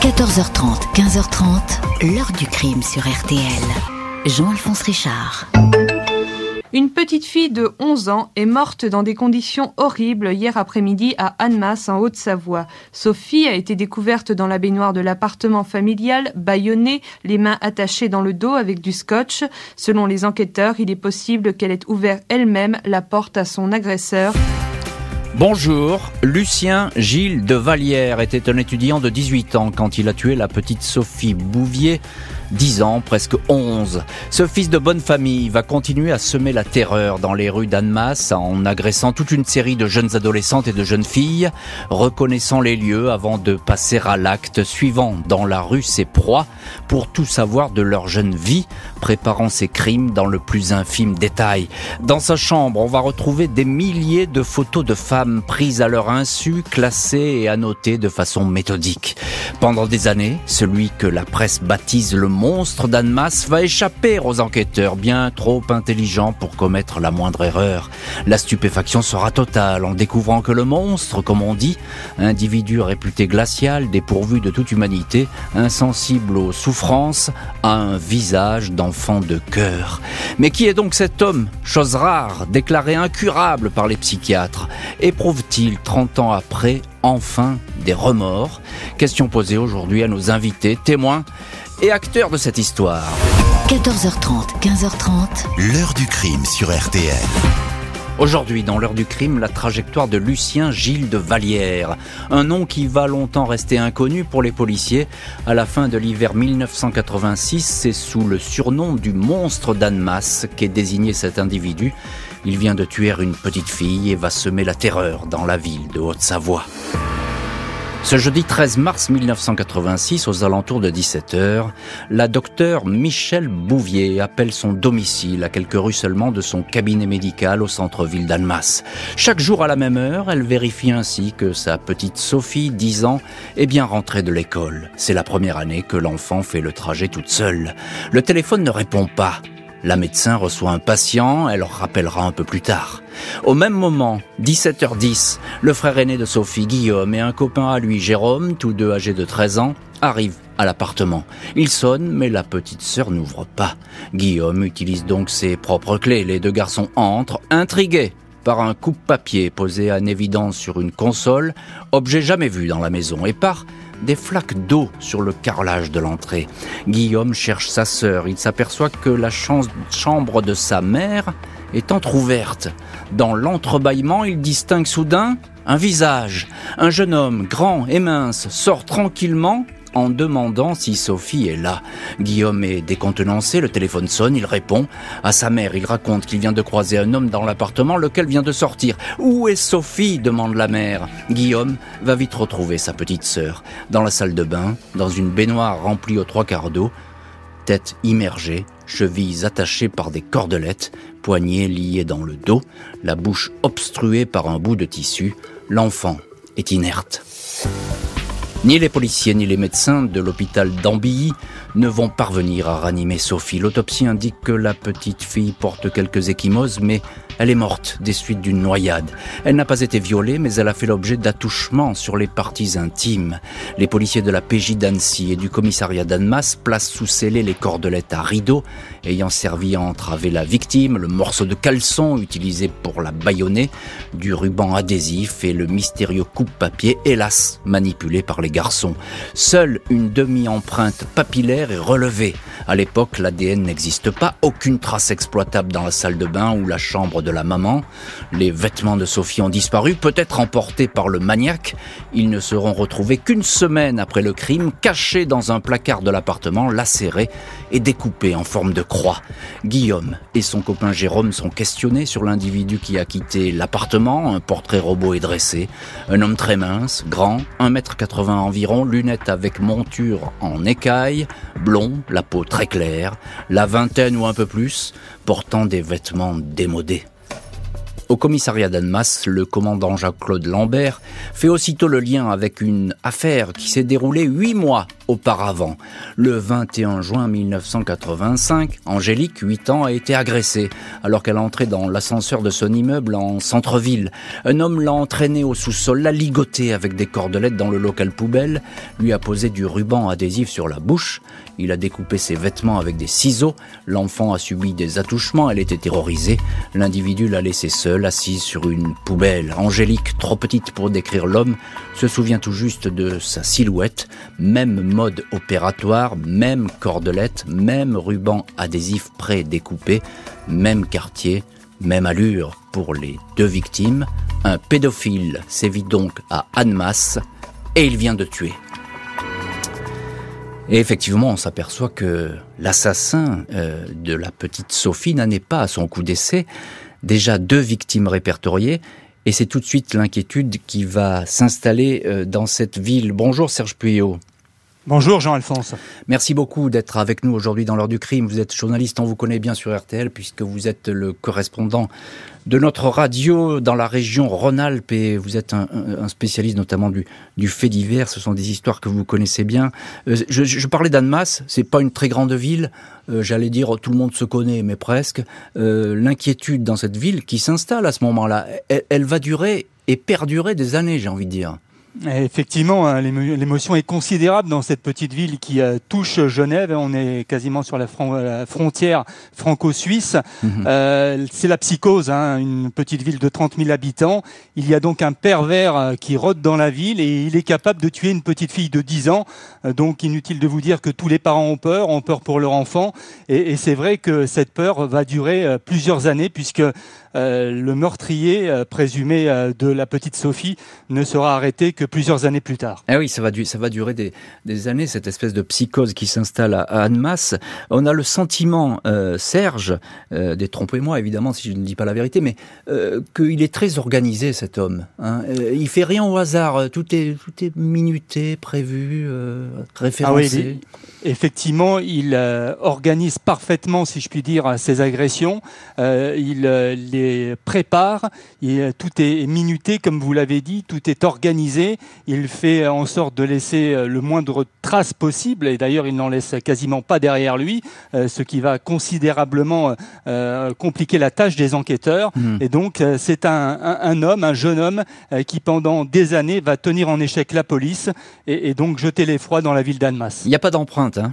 14h30, 15h30, l'heure du crime sur RTL. Jean-Alphonse Richard. Une petite fille de 11 ans est morte dans des conditions horribles hier après-midi à Annemasse, en Haute-Savoie. Sophie a été découverte dans la baignoire de l'appartement familial, bâillonnée, les mains attachées dans le dos avec du scotch. Selon les enquêteurs, il est possible qu'elle ait ouvert elle-même la porte à son agresseur. Bonjour, Lucien Gilles de Vallière était un étudiant de 18 ans quand il a tué la petite Sophie Bouvier 10 ans, presque 11. Ce fils de bonne famille va continuer à semer la terreur dans les rues d'Annemasse en agressant toute une série de jeunes adolescentes et de jeunes filles, reconnaissant les lieux avant de passer à l'acte suivant dans la rue ses proies pour tout savoir de leur jeune vie, préparant ses crimes dans le plus infime détail. Dans sa chambre, on va retrouver des milliers de photos de femmes prises à leur insu, classées et annotées de façon méthodique. Pendant des années, celui que la presse baptise le monstre d'Annemasse va échapper aux enquêteurs, bien trop intelligents pour commettre la moindre erreur. La stupéfaction sera totale en découvrant que le monstre, comme on dit, individu réputé glacial, dépourvu de toute humanité, insensible aux souffrances, a un visage d'enfant de cœur. Mais qui est donc cet homme, chose rare, déclaré incurable par les psychiatres Éprouve-t-il, 30 ans après, enfin des remords? Question posée aujourd'hui à nos invités, témoins et acteur de cette histoire. 14h30, 15h30. L'heure du crime sur RTL. Aujourd'hui, dans l'heure du crime, la trajectoire de Lucien Gilles de Vallière. Un nom qui va longtemps rester inconnu pour les policiers. À la fin de l'hiver 1986, c'est sous le surnom du monstre d'Annemasse qu'est désigné cet individu. Il vient de tuer une petite fille et va semer la terreur dans la ville de Haute-Savoie. Ce jeudi 13 mars 1986, aux alentours de 17h, la docteure Michelle Bouvier appelle son domicile à quelques rues seulement de son cabinet médical au centre-ville d'Annemasse. Chaque jour à la même heure, elle vérifie ainsi que sa petite Sophie, 10 ans, est bien rentrée de l'école. C'est la première année que l'enfant fait le trajet toute seule. Le téléphone ne répond pas. La médecin reçoit un patient, elle rappellera un peu plus tard. Au même moment, 17h10, le frère aîné de Sophie, Guillaume, et un copain à lui, Jérôme, tous deux âgés de 13 ans, arrivent à l'appartement. Il sonne, mais la petite sœur n'ouvre pas. Guillaume utilise donc ses propres clés. Les deux garçons entrent, intrigués par un coupe-papier posé en évidence sur une console, objet jamais vu dans la maison, et par des flaques d'eau sur le carrelage de l'entrée. Guillaume cherche sa sœur. Il s'aperçoit que la chambre de sa mère est entr'ouverte. Dans l'entrebâillement, il distingue soudain un visage. Un jeune homme, grand et mince, sort tranquillement en demandant si Sophie est là. Guillaume est décontenancé, le téléphone sonne, il répond. À sa mère, il raconte qu'il vient de croiser un homme dans l'appartement, lequel vient de sortir. Où est Sophie demande la mère. Guillaume va vite retrouver sa petite sœur, dans la salle de bain, dans une baignoire remplie aux trois quarts d'eau, tête immergée, chevilles attachées par des cordelettes, poignets liés dans le dos, la bouche obstruée par un bout de tissu, l'enfant est inerte. Ni les policiers ni les médecins de l'hôpital d'Ambilly ne vont parvenir à ranimer Sophie. L'autopsie indique que la petite fille porte quelques échymoses, mais elle est morte des suites d'une noyade. Elle n'a pas été violée, mais elle a fait l'objet d'attouchements sur les parties intimes. Les policiers de la PJ d'Annecy et du commissariat d'Annemasse placent sous scellé les cordelettes à rideau, ayant servi à entraver la victime, le morceau de caleçon utilisé pour la bâillonner, du ruban adhésif et le mystérieux coupe-papier, hélas, manipulé par les garçons. Seule une demi-empreinte papillaire est relevée. À l'époque, l'ADN n'existe pas, aucune trace exploitable dans la salle de bain ou la chambre de la maman. Les vêtements de Sophie ont disparu, peut-être emportés par le maniaque. Ils ne seront retrouvés qu'une semaine après le crime, cachés dans un placard de l'appartement, lacérés et découpés en forme de croix. Guillaume et son copain Jérôme sont questionnés sur l'individu qui a quitté l'appartement. Un portrait robot est dressé. Un homme très mince, grand, 1m80 environ, lunettes avec monture en écaille, blond, la peau très claire, la vingtaine ou un peu plus, portant des vêtements démodés. Au commissariat d'Annemasse, le commandant Jacques-Claude Lambert fait aussitôt le lien avec une affaire qui s'est déroulée huit mois auparavant. Le 21 juin 1985, Angélique, 8 ans, a été agressée alors qu'elle entrait dans l'ascenseur de son immeuble en centre-ville. Un homme l'a entraînée au sous-sol, l'a ligotée avec des cordelettes dans le local poubelle, lui a posé du ruban adhésif sur la bouche, il a découpé ses vêtements avec des ciseaux, l'enfant a subi des attouchements, elle était terrorisée, l'individu l'a laissée seule, assise sur une poubelle. Angélique, trop petite pour décrire l'homme, se souvient tout juste de sa silhouette, même mode opératoire, même cordelette, même ruban adhésif pré-découpé, même quartier, même allure pour les deux victimes. Un pédophile sévit donc à Annemasse et il vient de tuer. Et effectivement, on s'aperçoit que l'assassin euh, de la petite Sophie n'en est pas à son coup d'essai. Déjà deux victimes répertoriées, et c'est tout de suite l'inquiétude qui va s'installer euh, dans cette ville. Bonjour Serge Puyot. Bonjour Jean-Alphonse. Merci beaucoup d'être avec nous aujourd'hui dans l'heure du crime. Vous êtes journaliste, on vous connaît bien sur RTL puisque vous êtes le correspondant de notre radio dans la région Rhône-Alpes et vous êtes un, spécialiste notamment du, fait divers. Ce sont des histoires que vous connaissez bien. Euh, je, parlais d'Annemasse, c'est pas une très grande ville. Euh, j'allais dire tout le monde se connaît, mais presque. Euh, l'inquiétude dans cette ville qui s'installe à ce moment-là, elle va durer et perdurer des années, j'ai envie de dire. Effectivement, hein, l'émotion est considérable dans cette petite ville qui euh, touche Genève. On est quasiment sur la, frontière franco-suisse. Mhm. Euh, c'est la psychose, hein, une petite ville de 30 000 habitants. Il y a donc un pervers euh, qui rôde dans la ville et il est capable de tuer une petite fille de 10 ans. donc inutile de vous dire que tous les parents ont peur, ont peur pour leur enfant. Et, et c'est vrai que cette peur va durer plusieurs années puisque euh, le meurtrier présumé de la petite Sophie ne sera arrêté que plusieurs années plus tard. Ah oui, ça va, ça va durer des, années, cette espèce de psychose qui s'installe à, Annemasse. On a le sentiment, Serge, détrompez-moi évidemment si je ne dis pas la vérité, mais qu'il est très organisé cet homme. Hein. il fait rien au hasard, tout est, tout est minuté, prévu, référencé. Ah effectivement, il organise parfaitement, si je puis dire, ses agressions. il les prépare. Tout est minuté, comme vous l'avez dit, tout est organisé. Il fait en sorte de laisser euh, le moindre trace possible. Et d'ailleurs, il n'en laisse quasiment pas derrière lui, euh, ce qui va considérablement euh, compliquer la tâche des enquêteurs. Mmh. Et donc, c'est un, homme, un jeune homme, qui pendant des années va tenir en échec la police et, et donc jeter l'effroi dans la ville d'Annemasse. Il n'y a pas d'empreinte, hein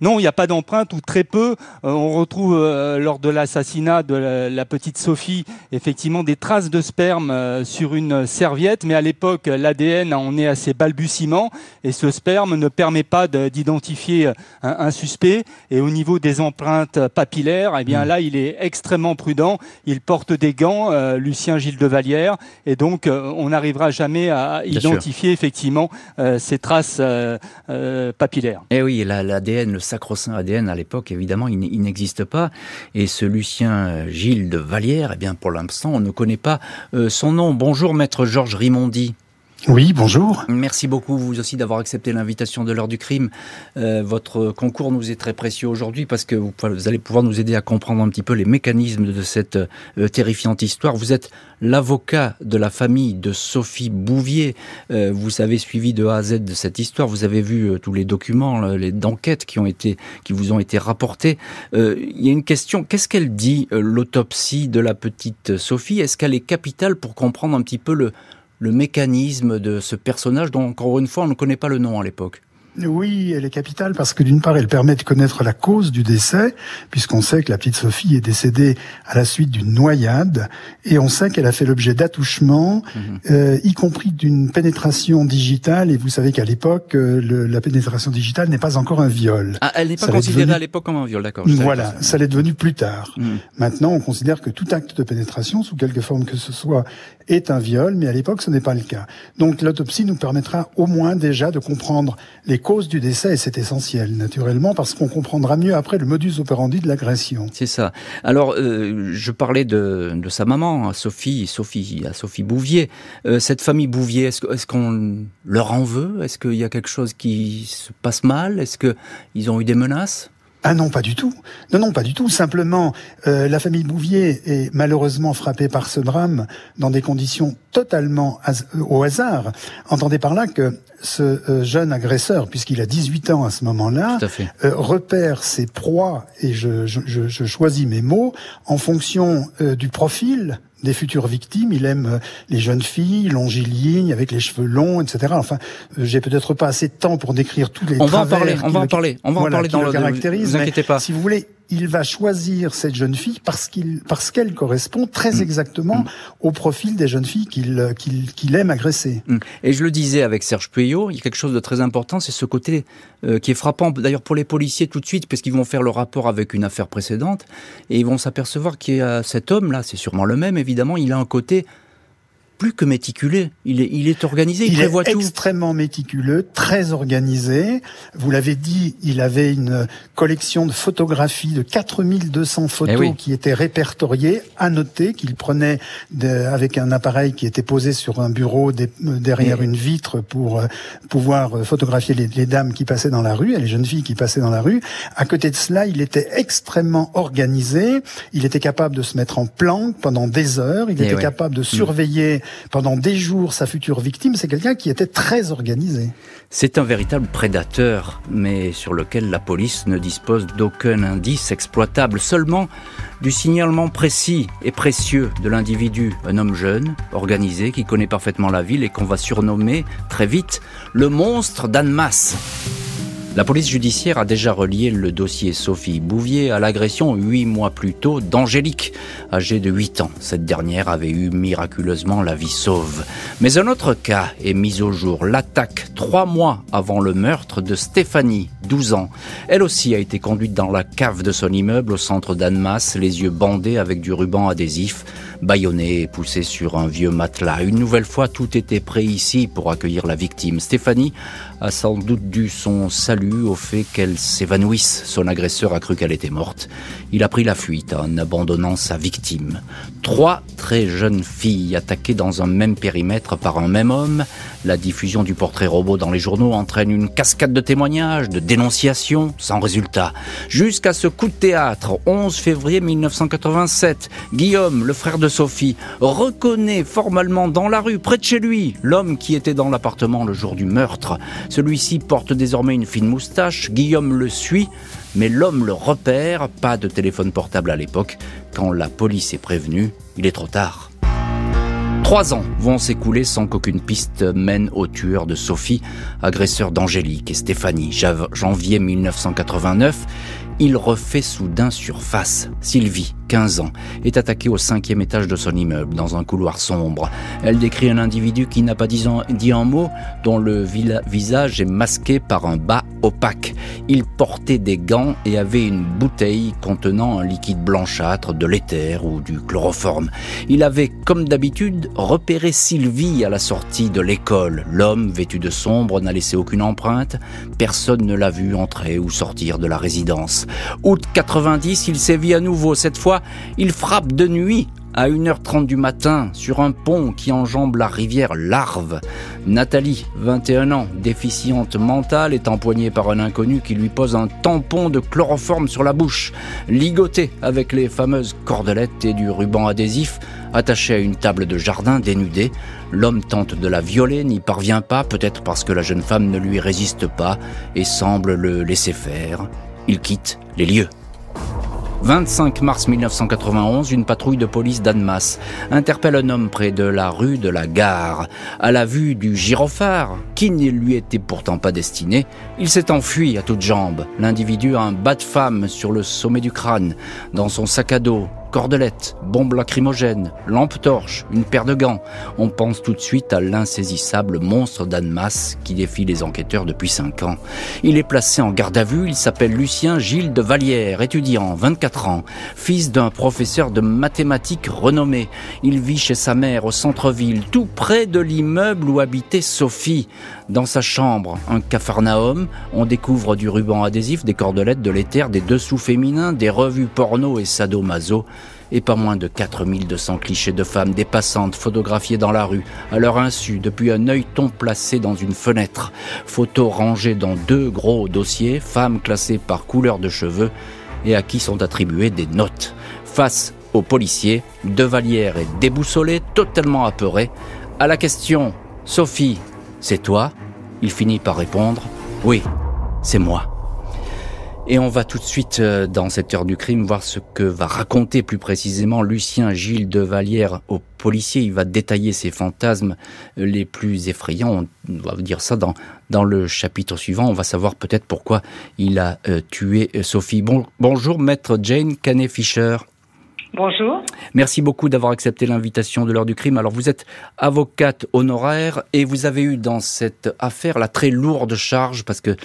non, il n'y a pas d'empreinte ou très peu. Euh, on retrouve euh, lors de l'assassinat de la, petite Sophie effectivement des traces de sperme euh, sur une serviette, mais à l'époque l'ADN en est à ses balbutiements et ce sperme ne permet pas d'identifier un, suspect. Et au niveau des empreintes papillaires, eh bien hmm. là il est extrêmement prudent. Il porte des gants, Lucien Gilles de Vallière, et donc on n'arrivera jamais à identifier effectivement ces traces papillaires. Eh oui, l'ADN, le sacro-saint ADN à l'époque, évidemment, il, n'existe pas. Et ce Lucien euh, Gilles de Vallière, eh bien, pour l'instant, on ne connaît pas euh, son nom. Bonjour, maître Georges Rimondi. Oui, bonjour. Merci beaucoup, vous aussi, d'avoir accepté l'invitation de l'heure du crime. Euh, votre concours nous est très précieux aujourd'hui parce que vous, allez pouvoir nous aider à comprendre un petit peu les mécanismes de cette euh, terrifiante histoire. Vous êtes l'avocat de la famille de Sophie Bouvier. Euh, vous avez suivi de A à Z de cette histoire. Vous avez vu tous les documents, les d'enquête qui ont été, qui vous ont été rapportés. Il y a une question. Qu'est-ce qu'elle dit, l'autopsie de la petite Sophie? Est-ce qu'elle est capitale pour comprendre un petit peu le, le mécanisme de ce personnage dont, encore une fois, on ne connaît pas le nom à l'époque. Oui, elle est capitale parce que d'une part, elle permet de connaître la cause du décès, puisqu'on sait que la petite Sophie est décédée à la suite d'une noyade, et on sait qu'elle a fait l'objet d'attouchements, mhm. euh, y compris d'une pénétration digitale. Et vous savez qu'à l'époque, euh, la pénétration digitale n'est pas encore un viol. Ah, elle n'est pas considérée à l'époque comme un viol, d'accord. Voilà, ça l'est devenu plus tard. Mhm. Maintenant, on considère que tout acte de pénétration, sous quelque forme que ce soit, est un viol, mais à l'époque, ce n'est pas le cas. Donc l'autopsie nous permettra au moins déjà de comprendre les causes du décès, et c'est essentiel, naturellement, parce qu'on comprendra mieux après le modus operandi de l'agression. C'est ça. Alors, euh, je parlais de, sa maman, Sophie, Sophie, à Sophie Bouvier. Euh, cette famille Bouvier, est-ce qu'on leur en veut? Est-ce qu'il y a quelque chose qui se passe mal? Est-ce qu'ils ont eu des menaces? Ah non, pas du tout. Non, non, pas du tout. Simplement, euh, la famille Bouvier est malheureusement frappée par ce drame dans des conditions totalement au hasard. Entendez par là que ce euh, jeune agresseur, puisqu'il a 18 ans à ce moment-là, euh, repère ses proies, et je, je, je, choisis mes mots, en fonction du profil des futures victimes. Il aime euh, les jeunes filles longilignes avec les cheveux longs, etc. Enfin, euh, j'ai peut-être pas assez de temps pour décrire tous les on va en parler, on va en parler, on va en parler dans le, caractérise. Vous inquiétez pas. Si vous voulez, il va choisir cette jeune fille parce qu'il parce qu'elle correspond très mm. exactement mm. au profil des jeunes filles qu'il qu'il aime agresser. Mm. Et je le disais avec Serge Puyot, il y a quelque chose de très important, c'est ce côté euh, qui est frappant d'ailleurs pour les policiers tout de suite parce qu'ils vont faire le rapport avec une affaire précédente et ils vont s'apercevoir qu'il y a cet homme là, c'est sûrement le même évidemment, il a un côté plus que méticuleux. Il est, il est organisé, il, prévoit tout. Il est extrêmement méticuleux, très organisé. Vous l'avez dit, il avait une collection de photographies de 4200 photos eh qui étaient répertoriées. À noter qu'il prenait avec un appareil qui était posé sur un bureau derrière une vitre pour euh, pouvoir photographier les, les, dames qui passaient dans la rue et les jeunes filles qui passaient dans la rue. À côté de cela, il était extrêmement organisé. Il était capable de se mettre en planque pendant des heures. Il eh était capable de surveiller pendant des jours sa future victime, c'est quelqu'un qui était très organisé. C'est un véritable prédateur, mais sur lequel la police ne dispose d'aucun indice exploitable, seulement du signalement précis et précieux de l'individu, un homme jeune, organisé, qui connaît parfaitement la ville et qu'on va surnommer très vite le monstre d'Annemasse. La police judiciaire a déjà relié le dossier Sophie Bouvier à l'agression huit mois plus tôt d'Angélique, âgée de 8 ans. Cette dernière avait eu miraculeusement la vie sauve. Mais un autre cas est mis au jour, l'attaque trois mois avant le meurtre de Stéphanie, 12 ans. Elle aussi a été conduite dans la cave de son immeuble au centre d'Annemasse, les yeux bandés avec du ruban adhésif bâillonné et poussé sur un vieux matelas. Une nouvelle fois, tout était prêt ici pour accueillir la victime. Stéphanie a sans doute dû son salut au fait qu'elle s'évanouisse. Son agresseur a cru qu'elle était morte. Il a pris la fuite en abandonnant sa victime. Trois très jeunes filles attaquées dans un même périmètre par un même homme. La diffusion du portrait robot dans les journaux entraîne une cascade de témoignages, de dénonciations, sans résultat. Jusqu'à ce coup de théâtre, 11 février 1987, Guillaume, le frère de Sophie, reconnaît formellement dans la rue, près de chez lui, l'homme qui était dans l'appartement le jour du meurtre. Celui-ci porte désormais une fine moustache, Guillaume le suit, mais l'homme le repère, pas de téléphone portable à l'époque. Quand la police est prévenue, il est trop tard. Trois ans vont s'écouler sans qu'aucune piste mène au tueur de Sophie, agresseur d'Angélique et Stéphanie. Janvier 1989, il refait soudain surface. Sylvie, 15 ans, est attaquée au cinquième étage de son immeuble, dans un couloir sombre. Elle décrit un individu qui n'a pas dit un, mot, dont le visage est masqué par un bas opaque. Il portait des gants et avait une bouteille contenant un liquide blanchâtre, de l'éther ou du chloroforme. Il avait, comme d'habitude, repéré Sylvie à la sortie de l'école. L'homme, vêtu de sombre, n'a laissé aucune empreinte. Personne ne l'a vu entrer ou sortir de la résidence. Août 90, il sévit à nouveau. Cette fois, il frappe de nuit à 1h30 du matin sur un pont qui enjambe la rivière Larve. Nathalie, 21 ans, déficiente mentale, est empoignée par un inconnu qui lui pose un tampon de chloroforme sur la bouche, ligoté avec les fameuses cordelettes et du ruban adhésif, attaché à une table de jardin dénudée. L'homme tente de la violer, n'y parvient pas, peut-être parce que la jeune femme ne lui résiste pas et semble le laisser faire. Il quitte les lieux. 25 mars 1991, une patrouille de police d'Annemasse interpelle un homme près de la rue de la Gare. À la vue du gyrophare, qui ne lui était pourtant pas destiné, il s'est enfui à toutes jambes. L'individu a un bas de femme sur le sommet du crâne. Dans son sac à dos, Cordelettes, bombes lacrymogènes, lampe torche, une paire de gants. On pense tout de suite à l'insaisissable monstre d'Annemasse qui défie les enquêteurs depuis 5 ans. Il est placé en garde à vue, il s'appelle Lucien Gilles de Vallière, étudiant, 24 ans, fils d'un professeur de mathématiques renommé. Il vit chez sa mère au centre-ville, tout près de l'immeuble où habitait Sophie. Dans sa chambre, un capharnaüm, on découvre du ruban adhésif, des cordelettes, de l'éther, des dessous féminins, des revues porno et sadomaso et pas moins de 4200 clichés de femmes, des passantes photographiées dans la rue, à leur insu, depuis un œilleton placé dans une fenêtre. Photos rangées dans deux gros dossiers, femmes classées par couleur de cheveux et à qui sont attribuées des notes. Face aux policiers, Devalière est déboussolé, totalement apeuré. À la question Sophie, c'est toi? Il finit par répondre Oui, c'est moi. Et on va tout de suite, euh, dans cette heure du crime, voir ce que va raconter plus précisément Lucien Gilles de Vallière au policier. Il va détailler ses fantasmes les plus effrayants. On va dire ça dans, dans le chapitre suivant. On va savoir peut-être pourquoi il a euh, tué euh, Sophie. Bon, bonjour, maître Jane Canet-Fischer. Bonjour. Merci beaucoup d'avoir accepté l'invitation de l'heure du crime. Alors vous êtes avocate honoraire et vous avez eu dans cette affaire la très lourde charge parce que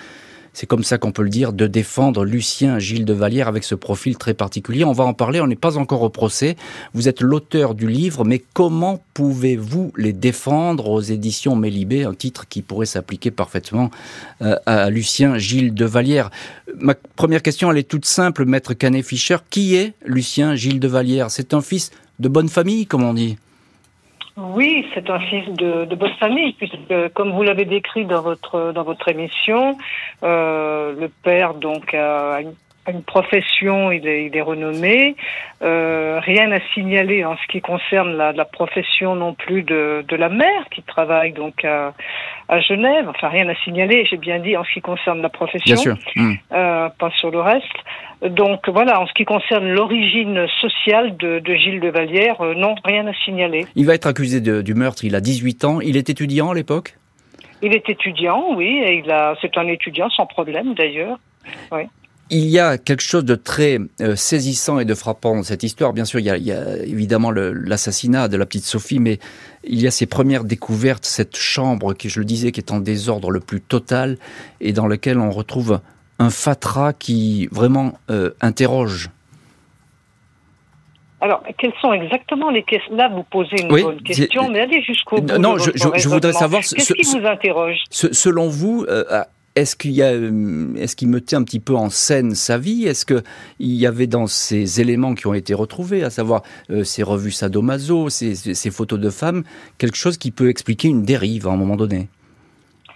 c'est comme ça qu'on peut le dire, de défendre Lucien Gilles de Vallière avec ce profil très particulier. On va en parler, on n'est pas encore au procès. Vous êtes l'auteur du livre, mais comment pouvez-vous les défendre aux éditions Mélibé, un titre qui pourrait s'appliquer parfaitement euh, à Lucien Gilles de Vallière Ma première question, elle est toute simple, maître Canet-Fischer. Qui est Lucien Gilles de Vallière C'est un fils de bonne famille, comme on dit? Oui, c'est un fils de, de, bonne famille, puisque comme vous l'avez décrit dans votre dans votre émission, euh, le père donc a une, une profession, il est, il est renommé. Euh, rien à signaler en ce qui concerne la, la profession non plus de, de la mère qui travaille donc à, à Genève. Enfin, rien à signaler, j'ai bien dit en ce qui concerne la profession, Bien sûr. Mmh. Euh, pas sur le reste. Donc voilà, en ce qui concerne l'origine sociale de, de, Gilles de Vallière, euh, non, rien à signaler. Il va être accusé de, du meurtre, il a 18 ans. Il est étudiant à l'époque? Il est étudiant, oui, et il a, c'est un étudiant sans problème d'ailleurs. Oui. Il y a quelque chose de très euh, saisissant et de frappant dans cette histoire. Bien sûr, il y a, il y a évidemment l'assassinat de la petite Sophie, mais il y a ces premières découvertes, cette chambre qui, je le disais, qui est en désordre le plus total et dans lequel on retrouve un fatras qui vraiment euh, interroge. Alors, quelles sont exactement les questions? Là, vous posez une Oui, bonne question, mais allez jusqu'au bout. Non, de je, votre je- je voudrais savoir ce- Qu'est-ce qui vous interroge? Ce- selon vous, euh, est-ce qu'il y a, euh, est-ce qu'il mettait un petit peu en scène sa vie? Est-ce que il y avait dans ces éléments qui ont été retrouvés, à savoir euh, ces revues sadomaso, ces, photos de femmes, quelque chose qui peut expliquer une dérive à un moment donné?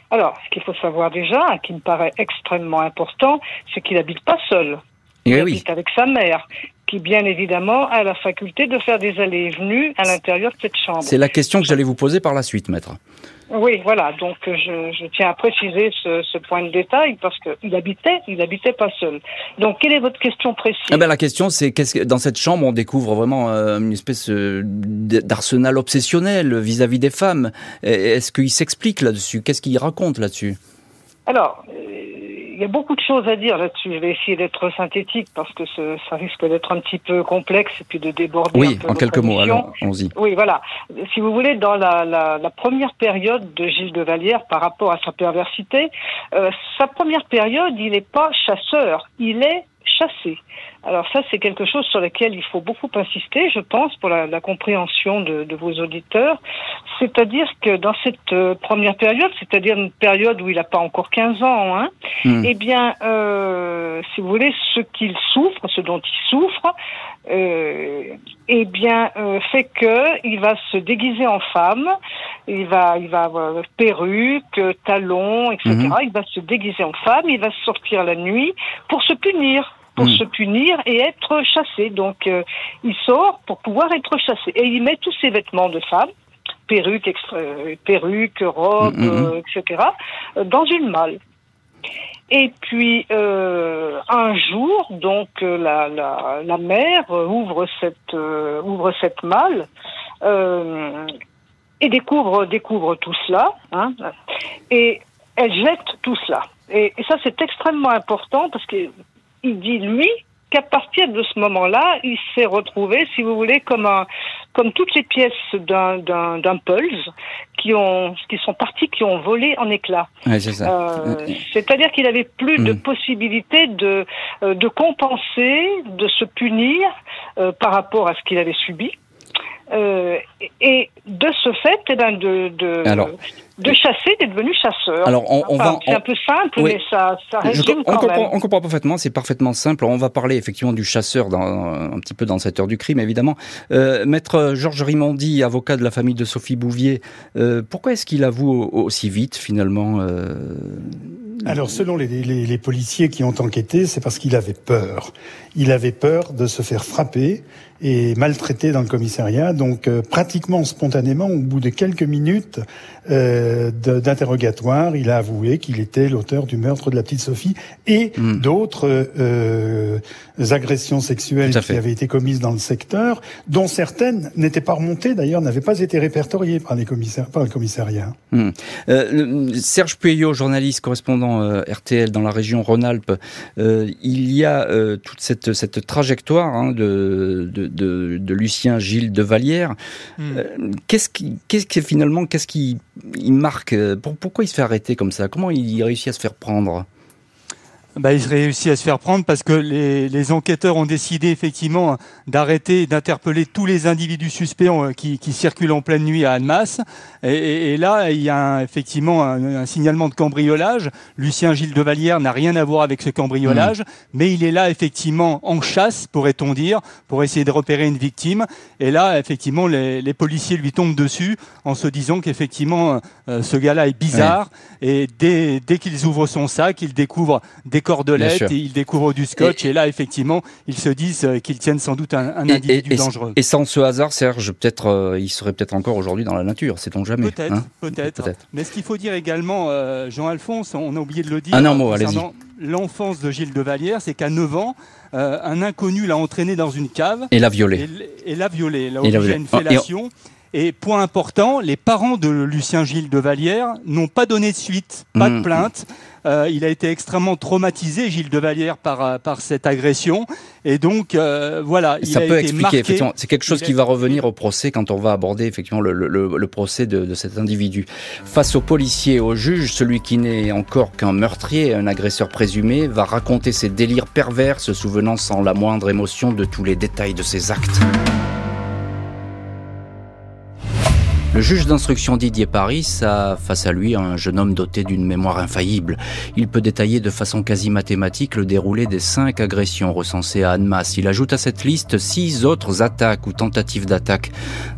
Alors, ce qu'il faut savoir déjà, qui me paraît extrêmement important, c'est qu'il habite pas seul. Il Eh oui. habite avec sa mère, qui bien évidemment a la faculté de faire des allées et venues à l'intérieur de cette chambre. C'est la question que j'allais vous poser par la suite, maître. Oui, voilà. Donc euh, je, je tiens à préciser ce, ce point de détail parce qu'il habitait, il habitait pas seul. Donc quelle est votre question précise? Ah ben, la question, c'est qu'est-ce que dans cette chambre, on découvre vraiment euh, une espèce euh, d'arsenal obsessionnel vis-à-vis des femmes. Est-ce qu'il s'explique là-dessus? Qu'est-ce qu'il raconte là-dessus? Alors, il y a beaucoup de choses à dire là-dessus. Je vais essayer d'être synthétique parce que ce- ça risque d'être un petit peu complexe et puis de déborder. un Oui, peu en quelques mots. Alors, allons-y. Oui, voilà. Si vous voulez, dans la, la, la première période de Gilles de Vallière par rapport à sa perversité, euh, sa première période, il n'est pas chasseur, il est chassé. Alors ça, c'est quelque chose sur lequel il faut beaucoup insister, je pense, pour la, la compréhension de, de vos auditeurs. C'est-à-dire que dans cette euh, première période, c'est-à-dire une période où il n'a pas encore 15 ans, hein, Hmm. eh bien, euh, si vous voulez, ce qu'il souffre, ce dont il souffre, euh, eh bien, euh, fait que il va se déguiser en femme, il va, il va avoir perruque, talons, etc. Mhm. Il va se déguiser en femme, il va sortir la nuit pour se punir pour Mhm. se punir et être chassé. Donc, euh, il sort pour pouvoir être chassé. Et il met tous ses vêtements de femme, perruque, extra- euh, perruque, robe, Mhm. euh, etc., euh, dans une malle. Et puis euh, un jour, donc euh, la, la, la mère euh, ouvre cette euh, ouvre cette malle euh, et découvre découvre tout cela, hein, et elle jette tout cela. Et, et ça c'est extrêmement important parce que il dit lui qu'à partir de ce moment-là, il s'est retrouvé, si vous voulez, comme un, comme toutes les pièces d'un d'un d'un pulse qui ont qui sont parties, qui ont volé en éclats. Ouais, c'est ça. Euh, C'est-à-dire qu'il avait plus de Mm. possibilité de euh, de compenser, de se punir euh, par rapport à ce qu'il avait subi. Et de ce fait, eh ben, de, de, de chasser, d'être devenu chasseur. Alors, on, va. C'est un peu simple, mais ça, ça résume on, quand comprend, même. on comprend parfaitement, c'est parfaitement simple. On va parler effectivement du chasseur dans, un petit peu dans cette heure du crime, évidemment. Euh, Maître Georges Rimondi, avocat de la famille de Sophie Bouvier, euh, pourquoi est-ce qu'il avoue aussi vite, finalement euh... Alors, selon les, les, les, policiers qui ont enquêté, c'est parce qu'il avait peur. Il avait peur de se faire frapper et maltraiter dans le commissariat. Donc, euh, pratiquement spontanément, au bout de quelques minutes euh, d'interrogatoire, il a avoué qu'il était l'auteur du meurtre de la petite Sophie et hmm. d'autres euh, agressions sexuelles qui avaient été commises dans le secteur, dont certaines n'étaient pas remontées, d'ailleurs, n'avaient pas été répertoriées par, les commissaires, par le commissariat. Hmm. Serge Pueyo, journaliste, correspondant RTL dans la région Rhône-Alpes, il y a toute cette, cette trajectoire hein, de, de de, Lucien Gilles de Hmm. Euh, qu'est-ce qui, qu'est-ce qui finalement, qu'est-ce qui il marque euh, Pourquoi il se fait arrêter comme ça? Comment il réussit à se faire prendre? Bah, il réussit à se faire prendre parce que les, les enquêteurs ont décidé effectivement d'arrêter et d'interpeller tous les individus suspects euh, qui, qui, circulent en pleine nuit à Annemasse. Et, et, là, il y a effectivement un, signalement de cambriolage. Lucien Gilles de Vallière n'a rien à voir avec ce cambriolage, mmh. mais il est là effectivement en chasse, pourrait-on dire, pour essayer de repérer une victime. Et là, effectivement, les, les policiers lui tombent dessus en se disant qu'effectivement, euh, ce gars-là est bizarre. Et dès, dès qu'ils ouvrent son sac, ils découvrent des cordelettes et ils découvrent du scotch. Et, là, effectivement, ils se disent euh, qu'ils tiennent sans doute un, un individu dangereux. Et sans ce hasard, Serge, peut-être, euh, il serait peut-être encore aujourd'hui dans la nature, sait-on jamais. Peut-être, hein? peut-être. Mais ce qu'il faut dire également, euh, Jean-Alphonse, on a oublié de le dire. Mot, allez-y. L'enfance de Gilles de Vallière, c'est qu'à 9 ans, un inconnu l'a entraîné dans une cave. Et l'a violé. Et, l'a violé. Là, obligé à une fellation. Et point important, les parents de Lucien Gilles de Vallière n'ont pas donné de suite, pas de mmh. plainte. Euh, il a été extrêmement traumatisé, Gilles de Vallière, par, euh, par cette agression. Et donc, euh, voilà. Ça peut expliquer, effectivement. C'est quelque chose qui va revenir au procès quand on va aborder, effectivement, le, le, le procès de, de, cet individu. Face aux policiers, au juge, celui qui n'est encore qu'un meurtrier, un agresseur présumé, va raconter ses délires pervers, se souvenant sans la moindre émotion de tous les détails de ses actes. Le juge d'instruction Didier Paris a face à lui un jeune homme doté d'une mémoire infaillible. Il peut détailler de façon quasi mathématique le déroulé des cinq agressions recensées à Annemasse. Il ajoute à cette liste six autres attaques ou tentatives d'attaque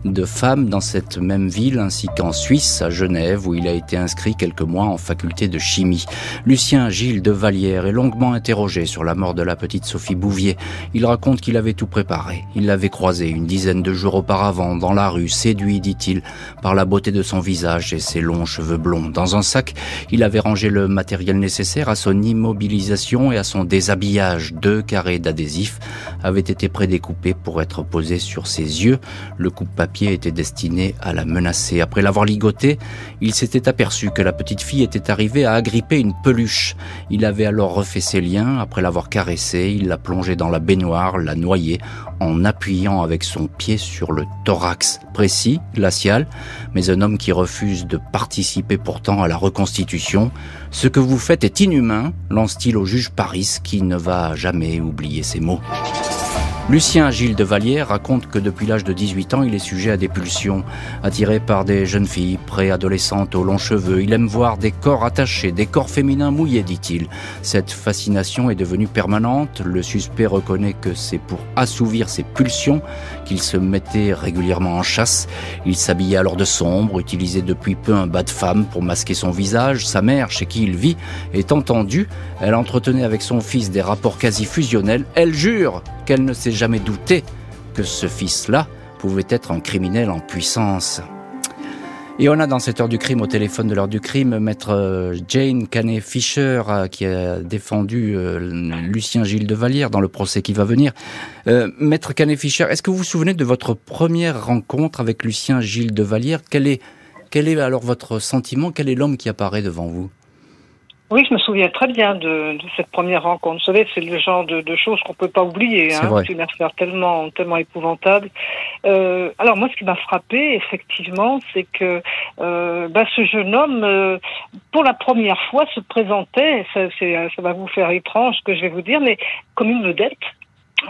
de femmes dans cette même ville ainsi qu'en Suisse, à Genève, où il a été inscrit quelques mois en faculté de chimie. Lucien Gilles de Vallière est longuement interrogé sur la mort de la petite Sophie Bouvier. Il raconte qu'il avait tout préparé. Il l'avait croisée une dizaine de jours auparavant dans la rue, séduit, dit-il, par la beauté de son visage et ses longs cheveux blonds. Dans un sac, il avait rangé le matériel nécessaire à son immobilisation et à son déshabillage. Deux carrés d'adhésif avaient été prédécoupés pour être posés sur ses yeux. Le coupe-papier était destiné à la menacer. Après l'avoir ligoté, il s'était aperçu que la petite fille était arrivée à agripper une peluche. Il avait alors refait ses liens. Après l'avoir caressée, il l'a plongée dans la baignoire, l'a noyée en appuyant avec son pied sur le thorax précis, glacial, mais un homme qui refuse de participer pourtant à la reconstitution. Ce que vous faites est inhumain, lance-t-il au juge Paris qui ne va jamais oublier ces mots. Lucien Gilles de Vallière raconte que depuis l'âge de 18 ans, il est sujet à des pulsions. Attiré par des jeunes filles préadolescentes aux longs cheveux, il aime voir des corps attachés, des corps féminins mouillés, dit-il. Cette fascination est devenue permanente. Le suspect reconnaît que c'est pour assouvir ses pulsions qu'il se mettait régulièrement en chasse. Il s'habillait alors de sombre, utilisait depuis peu un bas de femme pour masquer son visage. Sa mère, chez qui il vit, est entendue. Elle entretenait avec son fils des rapports quasi fusionnels. Elle jure qu'elle ne s'est jamais douté que ce fils-là pouvait être un criminel en puissance. Et on a dans cette heure du crime, au téléphone de l'heure du crime, maître euh, Jane Canet Fisher, euh, qui a défendu euh, Lucien Gilles de Vallière dans le procès qui va venir. maître Canet Fischer, est-ce que vous vous souvenez de votre première rencontre avec Lucien Gilles de Vallière? Quel est, quel est alors votre sentiment? Quel est l'homme qui apparaît devant vous? Oui, je me souviens très bien de, de cette première rencontre. Vous savez, c'est le genre de, de choses qu'on peut pas oublier. Hein. C'est une affaire tellement, tellement épouvantable. Euh, alors moi, ce qui m'a frappé, effectivement, c'est que euh, bah, ce jeune homme, euh, pour la première fois, se présentait. Ça, ça va vous faire étrange ce que je vais vous dire, mais comme une vedette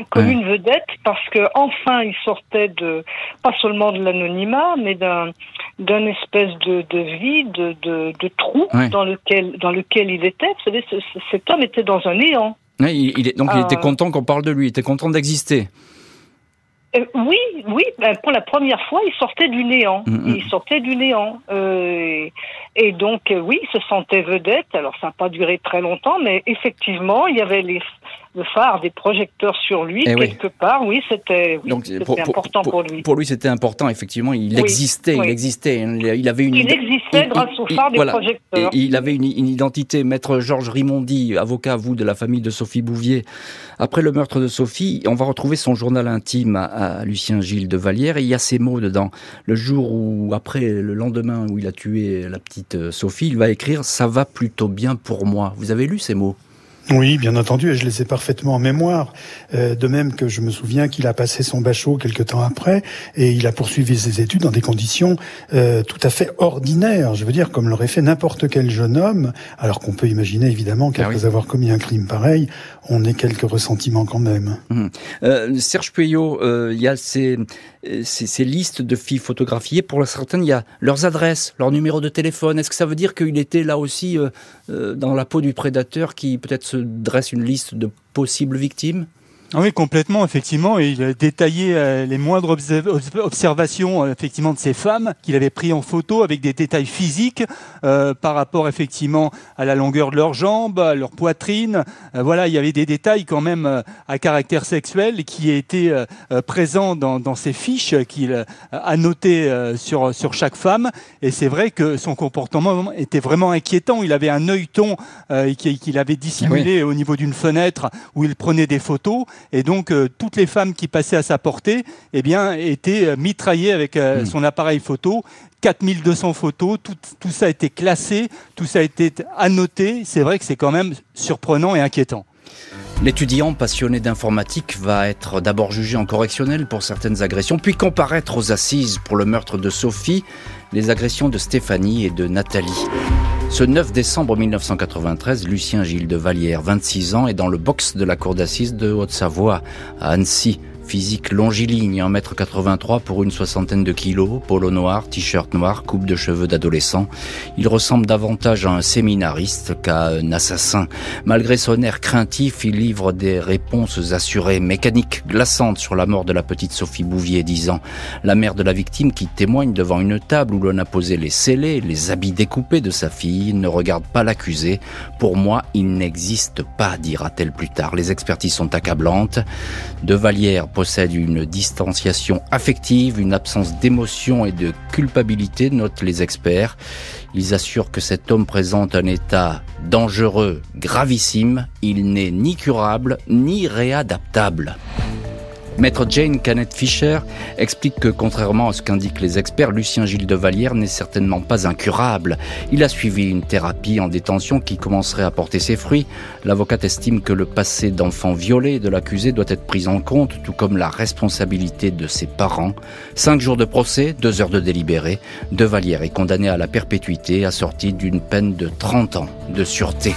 comme une vedette parce que enfin il sortait de pas seulement de l'anonymat mais d'un d'un espèce de, de vide de, de, trou dans lequel dans lequel il était vous savez cet homme était dans un néant il, est, donc il était content qu'on parle de lui il était content d'exister euh, oui, oui. Ben, pour la première fois, il sortait du néant. Mm, mm. Il sortait du néant. Euh, et donc, euh, oui, il se sentait vedette. Alors, ça n'a pas duré très longtemps, mais effectivement, il y avait les, le phare des projecteurs sur lui, eh quelque part, oui, c'était important pour, lui. Pour lui, c'était important, effectivement, il existait, il existait. Il avait une il existait grâce au phare des projecteurs. il avait une, identité. Maître Georges Rimondi, avocat, vous, de la famille de Sophie Bouvier. Après le meurtre de Sophie, on va retrouver son journal intime à, Lucien Gilles de Vallière, et il y a ces mots dedans. Le jour où, après, le lendemain où il a tué la petite euh, Sophie, il va écrire « ça va plutôt bien pour moi ». Vous avez lu ces mots? Oui, bien entendu, et je les ai parfaitement en mémoire. Euh, de même que je me souviens qu'il a passé son bachot quelque temps après, et il a poursuivi ses études dans des conditions euh, tout à fait ordinaires. Je veux dire, comme l'aurait fait n'importe quel jeune homme, alors qu'on peut imaginer évidemment qu'après ah avoir commis un crime pareil, on ait quelques ressentiments quand même. Mmh. Euh, Serge Puyot, euh, il y a ces, ces, ces, listes de filles photographiées. Pour certaines, il y a leurs adresses, leur numéro de téléphone. Est-ce que ça veut dire qu'il était là aussi dans la peau du prédateur qui peut-être se dresse une liste de possibles victimes? Oui, complètement, effectivement. Il a détaillé euh, les moindres observations euh, effectivement de ces femmes qu'il avait pris en photo avec des détails physiques euh, par rapport effectivement à la longueur de leurs jambes, à leur poitrine. voilà, il y avait des détails quand même à caractère sexuel qui étaient présents dans, dans, ces fiches qu'il a notées sur sur chaque femme. Et c'est vrai que son comportement était vraiment inquiétant. Il avait un œilleton qu'il avait dissimulé au niveau d'une fenêtre où il prenait des photos. Et donc, euh, toutes les femmes qui passaient à sa portée, eh bien, étaient euh, mitraillées avec euh, hmm. son appareil photo. 4200 photos, tout, tout ça a été classé, tout ça a été annoté. C'est vrai que c'est quand même surprenant et inquiétant. L'étudiant passionné d'informatique va être d'abord jugé en correctionnel pour certaines agressions, puis comparaître aux assises pour le meurtre de Sophie, les agressions de Stéphanie et de Nathalie. Ce 9 décembre 1993, Lucien Gilles de Vallière, 26 ans, est dans le box de la cour d'assises de Haute-Savoie, à Annecy. Physique longiligne, 1m83 pour une soixantaine de kilos, polo noir, t-shirt noir, coupe de cheveux d'adolescent. Il ressemble davantage à un séminariste qu'à un assassin. Malgré son air craintif, il livre des réponses assurées, mécaniques, glaçantes sur la mort de la petite Sophie Bouvier, 10 ans. La mère de la victime qui témoigne devant une table où l'on a posé les scellés, les habits découpés de sa fille, ne regarde pas l'accusé. Pour moi, il n'existe pas, dira-t-elle plus tard. Les expertises sont accablantes. De possède une distanciation affective, une absence d'émotion et de culpabilité, notent les experts. Ils assurent que cet homme présente un état dangereux, gravissime. Il n'est ni curable, ni réadaptable. Maître Jane Canet Fisher explique que contrairement à ce qu'indiquent les experts, Lucien Gilles de Vallière n'est certainement pas incurable. Il a suivi une thérapie en détention qui commencerait à porter ses fruits. L'avocate estime que le passé d'enfant violé de l'accusé doit être pris en compte, tout comme la responsabilité de ses parents. Cinq jours de procès, deux heures de délibéré. De Vallière est condamné à la perpétuité, assorti d'une peine de 30 ans de sûreté.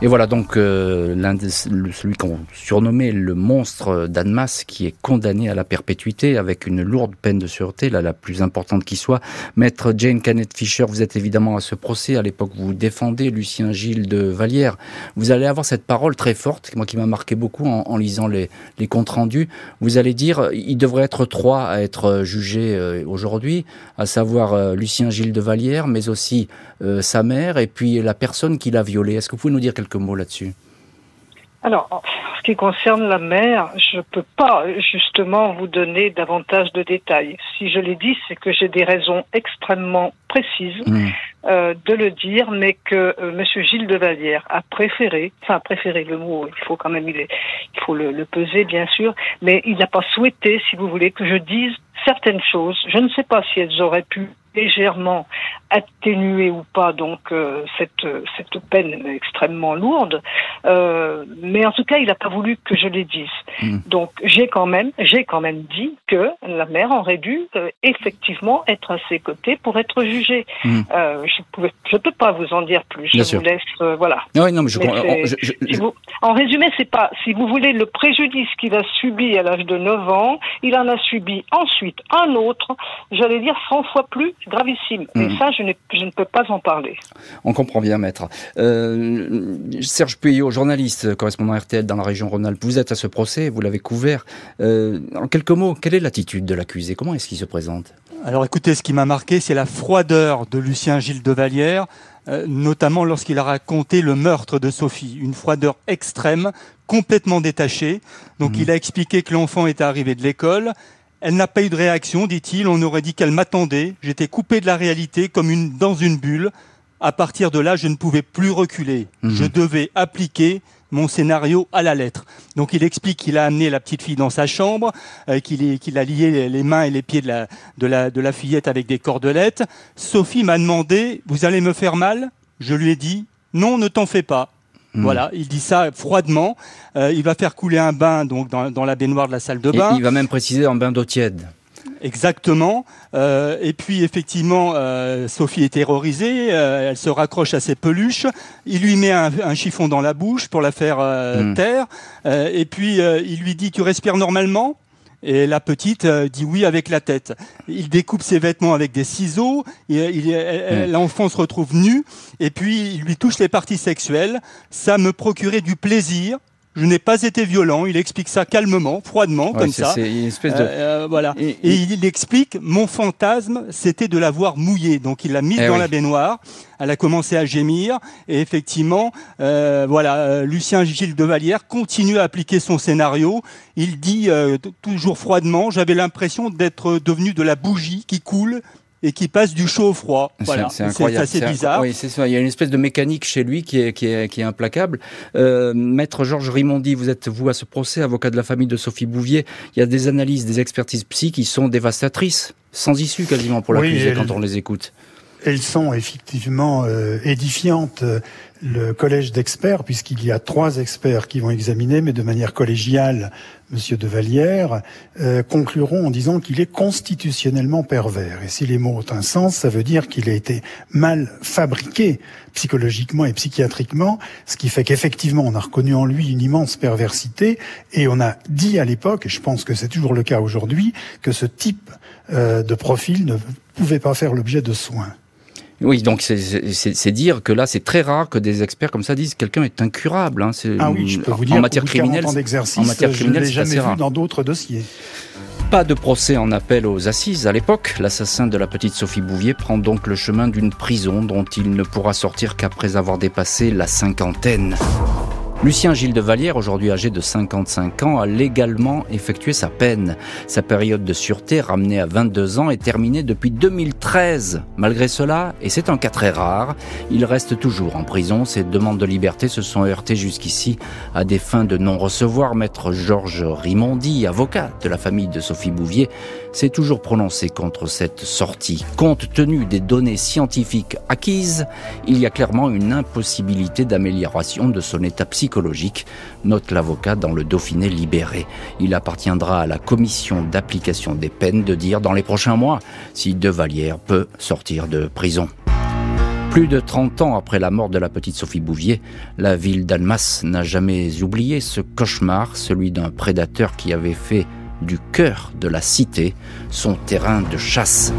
Et voilà donc euh, de, celui qu'on surnommait le monstre d'Annemasse qui est condamné à la perpétuité avec une lourde peine de sûreté, là la plus importante qui soit. Maître Jane Canet Fisher, vous êtes évidemment à ce procès. À l'époque, vous défendez Lucien Gilles de Vallière. Vous allez avoir cette parole très forte, moi qui m'a marqué beaucoup en, en lisant les, les, comptes rendus. Vous allez dire, il devrait être trois à être jugés euh, aujourd'hui, à savoir euh, Lucien Gilles de Vallière, mais aussi sa mère et puis la personne qui l'a violé. Est-ce que vous pouvez nous dire quelque mots là-dessus alors, en ce qui concerne la mère, je ne peux pas justement vous donner davantage de détails. Si je l'ai dit, c'est que j'ai des raisons extrêmement précises mmh. euh, de le dire, mais que euh, Monsieur Gilles de Vallière a préféré, enfin préféré le mot, il faut quand même il, est, il faut le, le peser bien sûr, mais il n'a pas souhaité, si vous voulez, que je dise certaines choses. Je ne sais pas si elles auraient pu légèrement atténuer ou pas donc euh, cette cette peine extrêmement lourde, euh, mais en tout cas il n'a pas voulu que je les dise. Mm. Donc j'ai quand même, j'ai quand même dit que la mère aurait dû euh, effectivement être à ses côtés pour être jugée. Mm. Euh, je ne je peux pas vous en dire plus. Je vous laisse, euh, voilà. Oui, non, mais je, en résumé, c'est pas, si vous voulez, le préjudice qu'il a subi à l'âge de 9 ans, il en a subi ensuite un autre, j'allais dire 100 fois plus gravissime. Et mm. ça, je, je, ne peux pas en parler. On comprend bien, maître. Serge Puyot, journaliste, correspondant RTL dans la région Rhône-Alpes, vous êtes à ce procès, vous l'avez couvert. Euh, en quelques mots, quelle est l'attitude de l'accusé? Comment est-ce qu'il se présente? Alors écoutez, ce qui m'a marqué, c'est la froideur de Lucien Gilles de Vallière, euh, notamment lorsqu'il a raconté le meurtre de Sophie. Une froideur extrême, complètement détachée. Donc mhm. il a expliqué que l'enfant était arrivé de l'école. Elle n'a pas eu de réaction, dit-il. On aurait dit qu'elle m'attendait. J'étais coupé de la réalité comme une, dans une bulle. À partir de là, je ne pouvais plus reculer. Mhm. Je devais appliquer mon scénario à la lettre. Donc il explique qu'il a amené la petite fille dans sa chambre, euh, qu'il a lié les mains et les pieds de la, de, la, de la fillette avec des cordelettes. Sophie m'a demandé, vous allez me faire mal? Je lui ai dit, non, ne t'en fais pas. Hmm. Voilà, il dit ça froidement. Euh, il va faire couler un bain donc dans, dans, la baignoire de la salle de bain. il va même préciser un bain d'eau tiède. Exactement. Euh, et puis effectivement, euh, Sophie est terrorisée. Euh, elle se raccroche à ses peluches. Il lui met un, chiffon dans la bouche pour la faire hmm. taire. et puis il lui dit "Tu respires normalement?" Et la petite dit oui avec la tête. Il découpe ses vêtements avec des ciseaux. Hmm. L'enfant se retrouve nu. Et puis il lui touche les parties sexuelles. Ça me procurait du plaisir je n'ai pas été violent. Il explique ça calmement, froidement, comme ça. C'est une espèce de... Euh, voilà. Et, il explique mon fantasme, c'était de l'avoir mouillée. Donc il l'a mise eh dans la baignoire. Elle a commencé à gémir et effectivement, euh, voilà, euh, Lucien Gilles de Vallière continue à appliquer son scénario. Il dit toujours froidement, j'avais l'impression d'être devenu de la bougie qui coule et qui passe du chaud au froid. Voilà. C'est incroyable. C'est assez bizarre. Oui, c'est ça. Il y a une espèce de mécanique chez lui qui est, qui est, qui est implacable. Euh, Maître Georges Rimondi, vous êtes, vous, à ce procès, avocat de la famille de Sophie Bouvier. Il y a des analyses, des expertises psy qui sont dévastatrices, sans issue quasiment pour l'accusé quand on les écoute. Elles sont effectivement euh, édifiantes. Le collège d'experts, puisqu'il y a trois experts qui vont examiner, mais de manière collégiale, Monsieur de Vallière, euh, concluront en disant qu'il est constitutionnellement pervers. Et si les mots ont un sens, ça veut dire qu'il a été mal fabriqué psychologiquement et psychiatriquement, ce qui fait qu'effectivement, on a reconnu en lui une immense perversité, et on a dit à l'époque, et je pense que c'est toujours le cas aujourd'hui, que ce type euh, de profil ne pouvait pas faire l'objet de soins. Oui, donc c'est dire que là, c'est très rare que des experts comme ça disent quelqu'un est incurable. Hein. Ah oui, je peux vous dire, en matière criminelle, en matière criminelle, je jamais vu dans d'autres dossiers. Pas de procès en appel aux assises à l'époque. L'assassin de la petite Sophie Bouvier prend donc le chemin d'une prison dont il ne pourra sortir qu'après avoir dépassé la cinquantaine. Lucien Gilles de Vallière, aujourd'hui âgé de 55 ans, a légalement effectué sa peine. Sa période de sûreté, ramenée à 22 ans, est terminée depuis 2013. Malgré cela, et c'est un cas très rare, il reste toujours en prison. Ses demandes de liberté se sont heurtées jusqu'ici à des fins de non-recevoir. Maître Georges Rimondi, avocat de la famille de Sophie Bouvier, s'est toujours prononcé contre cette sortie. Compte tenu des données scientifiques acquises, il y a clairement une impossibilité d'amélioration de son état note l'avocat dans le Dauphiné libéré. Il appartiendra à la commission d'application des peines de dire dans les prochains mois si De Vallière peut sortir de prison. Plus de 30 ans après la mort de la petite Sophie Bouvier, la ville d'Almas n'a jamais oublié ce cauchemar, celui d'un prédateur qui avait fait du cœur de la cité, son terrain de chasse.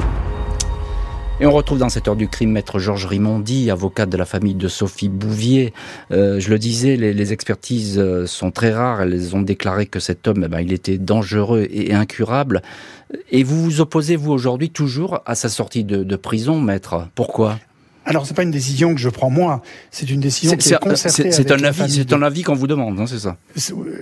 Et on retrouve dans cette heure du crime maître Georges Rimondi, avocat de la famille de Sophie Bouvier. Euh, je le disais, les, expertises euh, sont très rares. Elles ont déclaré que cet homme, eh ben, il était dangereux et incurable. Et vous vous opposez, vous, aujourd'hui, toujours à sa sortie de prison, maître? Pourquoi? Alors, c'est pas une décision que je prends moi, c'est une décision qui est concertée C'est un avis, c'est un avis qu'on vous demande, hein, c'est ça?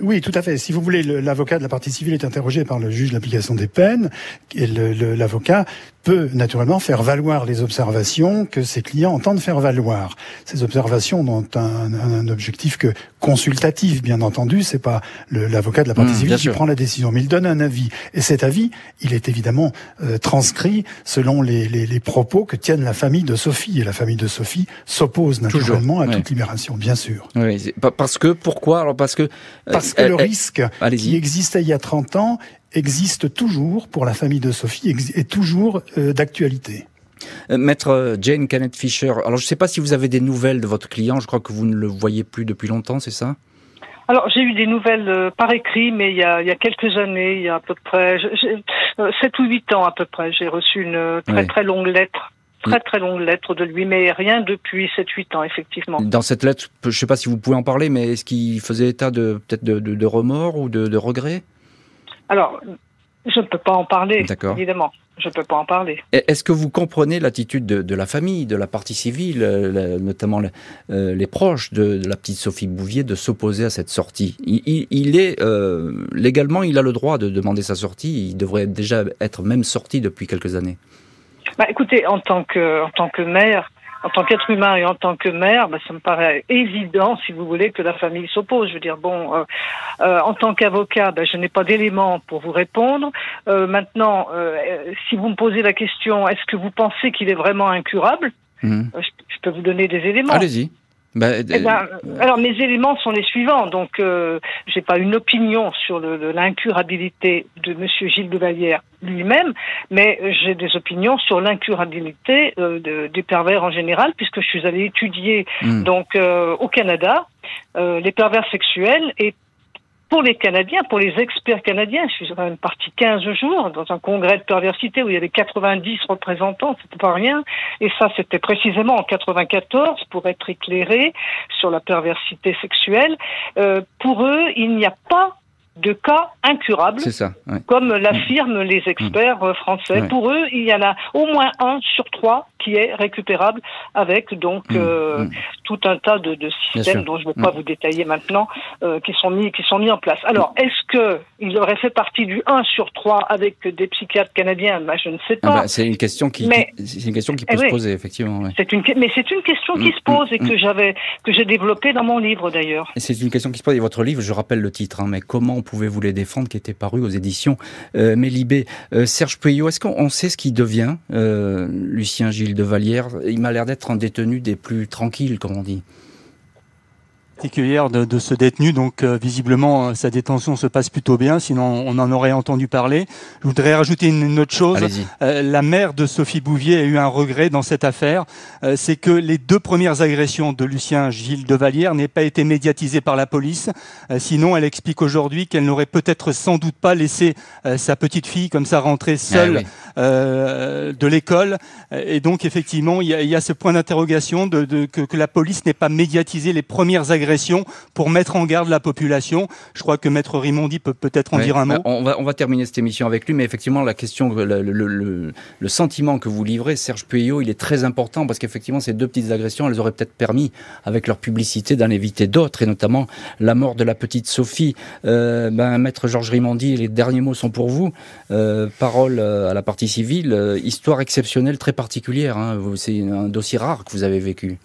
Oui, tout à fait. Si vous voulez, l'avocat de la partie civile est interrogé par le juge de l'application des peines, et l'avocat peut naturellement faire valoir les observations que ses clients entendent faire valoir. Ces observations n'ont un, un, objectif que consultatif, bien entendu. C'est pas l'avocat de la partie mmh, civile qui prend la décision, mais il donne un avis. Et cet avis, il est évidemment euh, transcrit selon les, les, les, propos que tiennent la famille de Sophie. Et la famille de Sophie s'oppose naturellement à toute libération, bien sûr. Oui, parce que pourquoi? Alors parce que euh, parce que le risque qui existait il y a 30 ans existe toujours pour la famille de Sophie, est toujours euh, d'actualité. Euh, maître euh, Jane Kenneth Fisher, alors je ne sais pas si vous avez des nouvelles de votre client, je crois que vous ne le voyez plus depuis longtemps, c'est ça? Alors j'ai eu des nouvelles par écrit, mais il y, a, il y a quelques années, il y a à peu près 7 ou 8 ans à peu près, j'ai reçu une très très longue lettre très très longue lettre de lui, mais rien depuis 7-8 ans, effectivement. Dans cette lettre, je ne sais pas si vous pouvez en parler, mais est-ce qu'il faisait état de peut-être de, de, remords ou de, de regrets? Alors, je ne peux pas en parler, évidemment. Je ne peux pas en parler. Est-ce que vous comprenez l'attitude de, la famille, de la partie civile, euh, notamment euh, les proches de, la petite Sophie Bouvier, de s'opposer à cette sortie? Il, est euh, légalement, il a le droit de demander sa sortie. Il devrait déjà être même sorti depuis quelques années. Bah, écoutez, en tant que en tant que maire, en tant qu'être humain et en tant que mère, bah, ça me paraît évident, si vous voulez, que la famille s'oppose. Je veux dire, bon, euh, euh, en tant qu'avocat, bah, je n'ai pas d'éléments pour vous répondre. Euh, maintenant, si vous me posez la question, est-ce que vous pensez qu'il est vraiment incurable? Mmh. je, peux vous donner des éléments. Allez-y. Bah, eh ben, alors mes éléments sont les suivants. Donc, euh, j'ai pas une opinion sur l'incurabilité de Monsieur Gilles de Vallière lui-même, mais j'ai des opinions sur l'incurabilité euh, des pervers en général, puisque je suis allé étudier hmm. donc euh, au Canada euh, les pervers sexuels et pour les Canadiens, pour les experts canadiens, je suis quand même parti 15 jours dans un congrès de perversité où il y avait 90 représentants, c'était pas rien. Et ça, c'était précisément en 94 pour être éclairé sur la perversité sexuelle. Euh, pour eux, il n'y a pas de cas incurables, ça, comme l'affirment les experts euh, français. Pour eux, il y en a au moins un sur trois qui est récupérable avec donc mmh, euh, mmh. tout un tas de, de systèmes dont je ne vais pas vous détailler maintenant euh, qui sont mis qui sont mis en place. Alors est-ce que il aurait fait partie du 1 sur 3 avec des psychiatres canadiens? Ben, Je ne sais ah pas. Bah, c'est une question qui, c'est une question qui peut eh se poser effectivement. C'est une mais c'est une question qui se pose et que j'avais que j'ai développée dans mon livre d'ailleurs. C'est une question qui se pose. Et votre livre, je rappelle le titre, hein, mais comment pouvez-vous les défendre qui était paru aux éditions euh, Mélibé. Euh, Serge Puyot, est-ce qu'on sait ce qui devient euh, Lucien Gilles de Vallière? Il m'a l'air d'être un détenu des plus tranquilles, comme on dit particulière de, de, ce détenu, donc euh, visiblement euh, sa détention se passe plutôt bien, sinon on en aurait entendu parler. Je voudrais rajouter une, autre chose. Euh, la mère de Sophie Bouvier a eu un regret dans cette affaire, c'est que les deux premières agressions de Lucien Gilles de Vallière n'aient pas été médiatisées par la police. sinon, elle explique aujourd'hui qu'elle n'aurait peut-être sans doute pas laissé sa petite fille comme ça rentrer ah seule de l'école. Et donc effectivement, il y a, il y a ce point d'interrogation de, de que, que la police n'ait pas médiatisé les premières agressions pour mettre en garde la population. Je crois que Maître Rimondi peut peut-être en dire un mot. Bah, on, va, on va terminer cette émission avec lui, mais effectivement, la question, le, le, le, sentiment que vous livrez, Serge Pueyo, il est très important parce qu'effectivement, ces deux petites agressions, elles auraient peut-être permis, avec leur publicité, d'en éviter d'autres, et notamment la mort de la petite Sophie. Euh, ben, Maître Georges Rimondi, les derniers mots sont pour vous. Euh, parole euh, à la partie civile, histoire exceptionnelle, très particulière. Hein. C'est un dossier rare que vous avez vécu.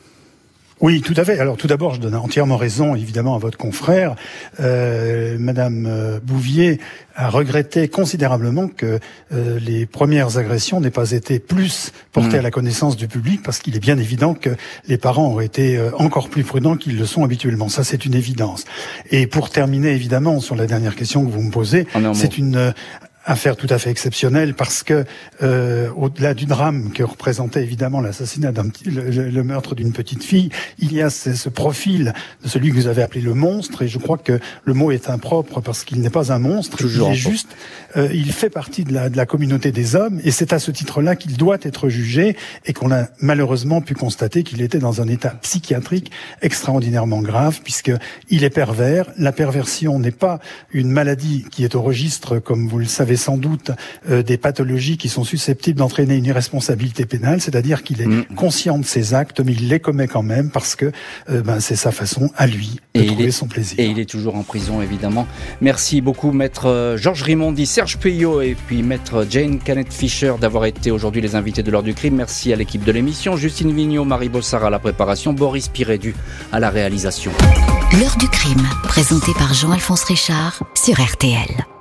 Oui, tout à fait. Alors tout d'abord, je donne entièrement raison, évidemment, à votre confrère. Euh, Madame euh, Bouvier a regretté considérablement que euh, les premières agressions n'aient pas été plus portées mmh. à la connaissance du public, parce qu'il est bien évident que les parents auraient été euh, encore plus prudents qu'ils le sont habituellement. Ça, c'est une évidence. Et pour terminer, évidemment, sur la dernière question que vous me posez, c'est une affaire tout à fait exceptionnelle parce que euh, au-delà du drame que représentait évidemment l'assassinat d'un petit, le, meurtre d'une petite fille, il y a ce, ce, profil de celui que vous avez appelé le monstre et je crois que le mot est impropre parce qu'il n'est pas un monstre, il est juste, euh, il fait partie de la, de la communauté des hommes et c'est à ce titre-là qu'il doit être jugé et qu'on a malheureusement pu constater qu'il était dans un état psychiatrique extraordinairement grave puisque il est pervers. La perversion n'est pas une maladie qui est au registre, comme vous le savez avait sans doute des pathologies qui sont susceptibles d'entraîner une irresponsabilité pénale, c'est-à-dire qu'il est, mm. conscient de ses actes, mais il les commet quand même parce que ben, c'est sa façon à lui de et trouver son plaisir. Et il est toujours en prison, évidemment. Merci beaucoup, maître Georges Rimondi, Serge Puyot et puis maître Jane Canet Fischer d'avoir été aujourd'hui les invités de l'heure du crime. Merci à l'équipe de l'émission, Justine Vignot, Marie Bossard à la préparation, Boris Pirédu à la réalisation. L'heure du crime, présenté par Jean-Alphonse Richard sur RTL.